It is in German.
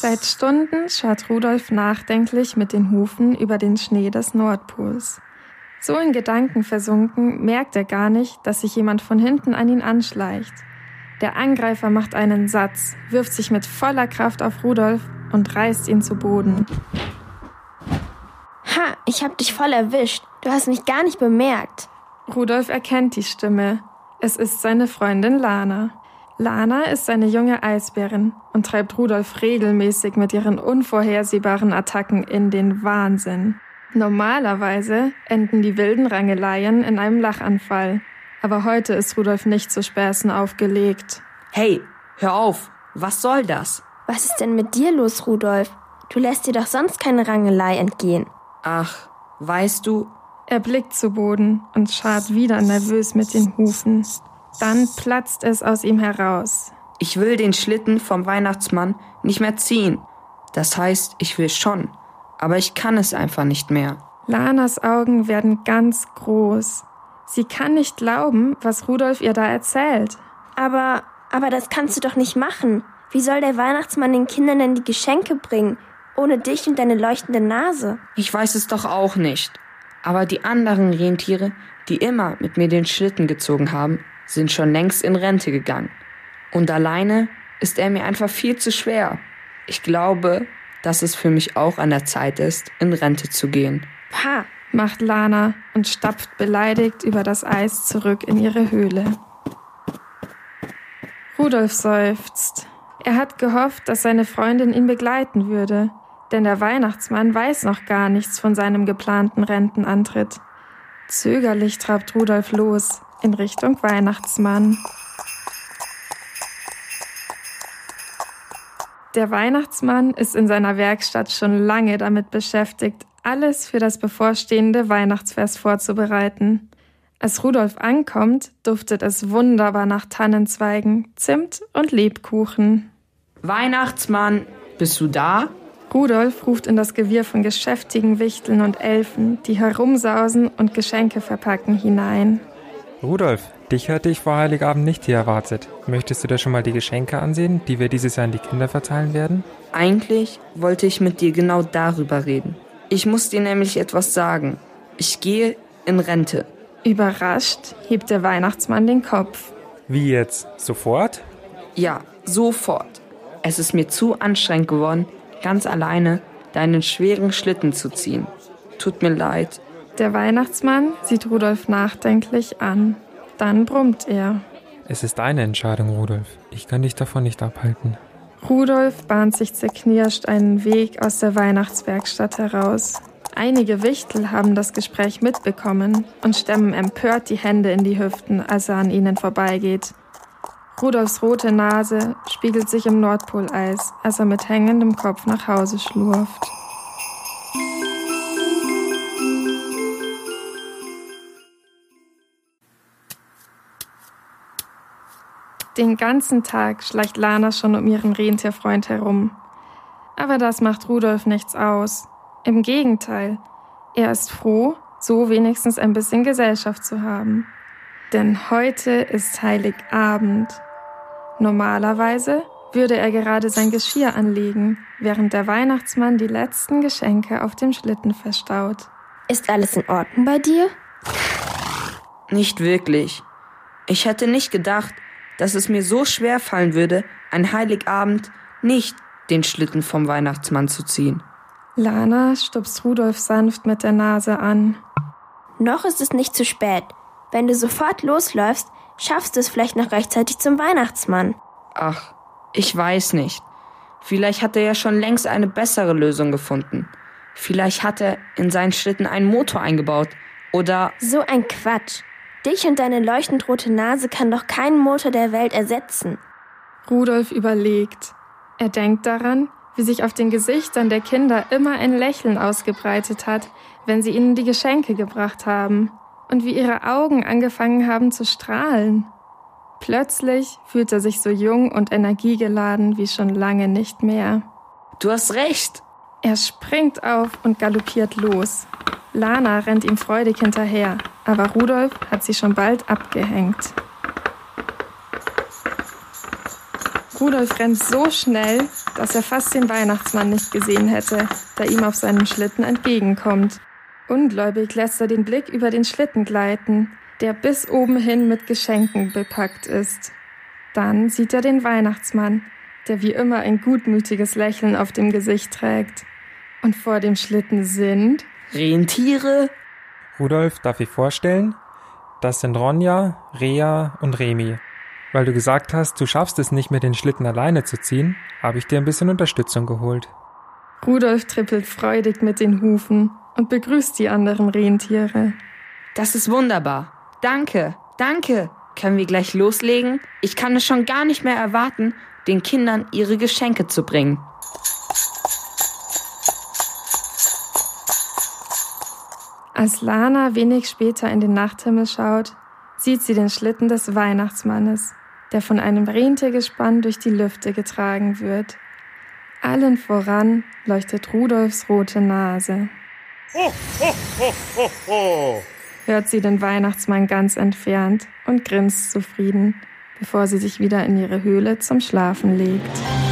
Seit Stunden schaut Rudolf nachdenklich mit den Hufen über den Schnee des Nordpols. So in Gedanken versunken, merkt er gar nicht, dass sich jemand von hinten an ihn anschleicht. Der Angreifer macht einen Satz, wirft sich mit voller Kraft auf Rudolf und reißt ihn zu Boden. Ha, ich hab dich voll erwischt. Du hast mich gar nicht bemerkt. Rudolf erkennt die Stimme. Es ist seine Freundin Lana. Lana ist eine junge Eisbärin und treibt Rudolf regelmäßig mit ihren unvorhersehbaren Attacken in den Wahnsinn. Normalerweise enden die wilden Rangeleien in einem Lachanfall. Aber heute ist Rudolf nicht zu Späßen aufgelegt. Hey, hör auf! Was soll das? Was ist denn mit dir los, Rudolf? Du lässt dir doch sonst keine Rangelei entgehen. Ach, weißt du. Er blickt zu Boden und scharrt wieder nervös mit den Hufen. Dann platzt es aus ihm heraus. Ich will den Schlitten vom Weihnachtsmann nicht mehr ziehen. Das heißt, ich will schon, aber ich kann es einfach nicht mehr. Lanas Augen werden ganz groß. Sie kann nicht glauben, was Rudolf ihr da erzählt. Aber, aber das kannst du doch nicht machen. Wie soll der Weihnachtsmann den Kindern denn die Geschenke bringen, ohne dich und deine leuchtende Nase? Ich weiß es doch auch nicht. Aber die anderen Rentiere, die immer mit mir den Schlitten gezogen haben, sind schon längst in Rente gegangen. Und alleine ist er mir einfach viel zu schwer. Ich glaube, dass es für mich auch an der Zeit ist, in Rente zu gehen. Pa, macht Lana und stapft beleidigt über das Eis zurück in ihre Höhle. Rudolf seufzt. Er hat gehofft, dass seine Freundin ihn begleiten würde, denn der Weihnachtsmann weiß noch gar nichts von seinem geplanten Rentenantritt. Zögerlich trabt Rudolf los in Richtung Weihnachtsmann. Der Weihnachtsmann ist in seiner Werkstatt schon lange damit beschäftigt, alles für das bevorstehende Weihnachtsfest vorzubereiten. Als Rudolf ankommt, duftet es wunderbar nach Tannenzweigen, Zimt und Lebkuchen. Weihnachtsmann, bist du da? Rudolf ruft in das Gewirr von geschäftigen Wichteln und Elfen, die herumsausen und Geschenke verpacken, hinein. Rudolf, dich hatte ich vor Heiligabend nicht hier erwartet. Möchtest du dir schon mal die Geschenke ansehen, die wir dieses Jahr an die Kinder verteilen werden? Eigentlich wollte ich mit dir genau darüber reden. Ich muss dir nämlich etwas sagen. Ich gehe in Rente. Überrascht hebt der Weihnachtsmann den Kopf. Wie jetzt? Sofort? Ja, sofort. Es ist mir zu anstrengend geworden, ganz alleine deinen schweren Schlitten zu ziehen. Tut mir leid. Der Weihnachtsmann sieht Rudolf nachdenklich an. Dann brummt er. Es ist deine Entscheidung, Rudolf. Ich kann dich davon nicht abhalten. Rudolf bahnt sich zerknirscht einen Weg aus der Weihnachtswerkstatt heraus. Einige Wichtel haben das Gespräch mitbekommen und stemmen empört die Hände in die Hüften, als er an ihnen vorbeigeht. Rudolfs rote Nase spiegelt sich im Nordpoleis, als er mit hängendem Kopf nach Hause schlurft. Den ganzen Tag schleicht Lana schon um ihren Rentierfreund herum. Aber das macht Rudolf nichts aus. Im Gegenteil, er ist froh, so wenigstens ein bisschen Gesellschaft zu haben. Denn heute ist Heiligabend. Normalerweise würde er gerade sein Geschirr anlegen, während der Weihnachtsmann die letzten Geschenke auf dem Schlitten verstaut. Ist alles in Ordnung bei dir? Nicht wirklich. Ich hätte nicht gedacht, dass es mir so schwer fallen würde, an Heiligabend nicht den Schlitten vom Weihnachtsmann zu ziehen. Lana stupst Rudolf sanft mit der Nase an. Noch ist es nicht zu spät. Wenn du sofort losläufst, schaffst du es vielleicht noch rechtzeitig zum Weihnachtsmann. Ach, ich weiß nicht. Vielleicht hat er ja schon längst eine bessere Lösung gefunden. Vielleicht hat er in seinen Schlitten einen Motor eingebaut. Oder. So ein Quatsch. Dich und deine leuchtend rote Nase kann doch kein Motor der Welt ersetzen. Rudolf überlegt. Er denkt daran, wie sich auf den Gesichtern der Kinder immer ein Lächeln ausgebreitet hat, wenn sie ihnen die Geschenke gebracht haben, und wie ihre Augen angefangen haben zu strahlen. Plötzlich fühlt er sich so jung und energiegeladen wie schon lange nicht mehr. Du hast recht. Er springt auf und galoppiert los. Lana rennt ihm freudig hinterher, aber Rudolf hat sie schon bald abgehängt. Rudolf rennt so schnell, dass er fast den Weihnachtsmann nicht gesehen hätte, der ihm auf seinem Schlitten entgegenkommt. Ungläubig lässt er den Blick über den Schlitten gleiten, der bis oben hin mit Geschenken bepackt ist. Dann sieht er den Weihnachtsmann, der wie immer ein gutmütiges Lächeln auf dem Gesicht trägt. Und vor dem Schlitten sind Rentiere. Rudolf, darf ich vorstellen? Das sind Ronja, Rea und Remi. Weil du gesagt hast, du schaffst es nicht mehr, den Schlitten alleine zu ziehen, habe ich dir ein bisschen Unterstützung geholt. Rudolf trippelt freudig mit den Hufen und begrüßt die anderen Rentiere. Das ist wunderbar. Danke, danke. Können wir gleich loslegen? Ich kann es schon gar nicht mehr erwarten, den Kindern ihre Geschenke zu bringen. Als Lana wenig später in den Nachthimmel schaut, sieht sie den Schlitten des Weihnachtsmannes, der von einem Rentiergespann durch die Lüfte getragen wird. Allen voran leuchtet Rudolfs rote Nase. Ho, ho, ho, ho, ho. Hört sie den Weihnachtsmann ganz entfernt und grinst zufrieden, bevor sie sich wieder in ihre Höhle zum Schlafen legt.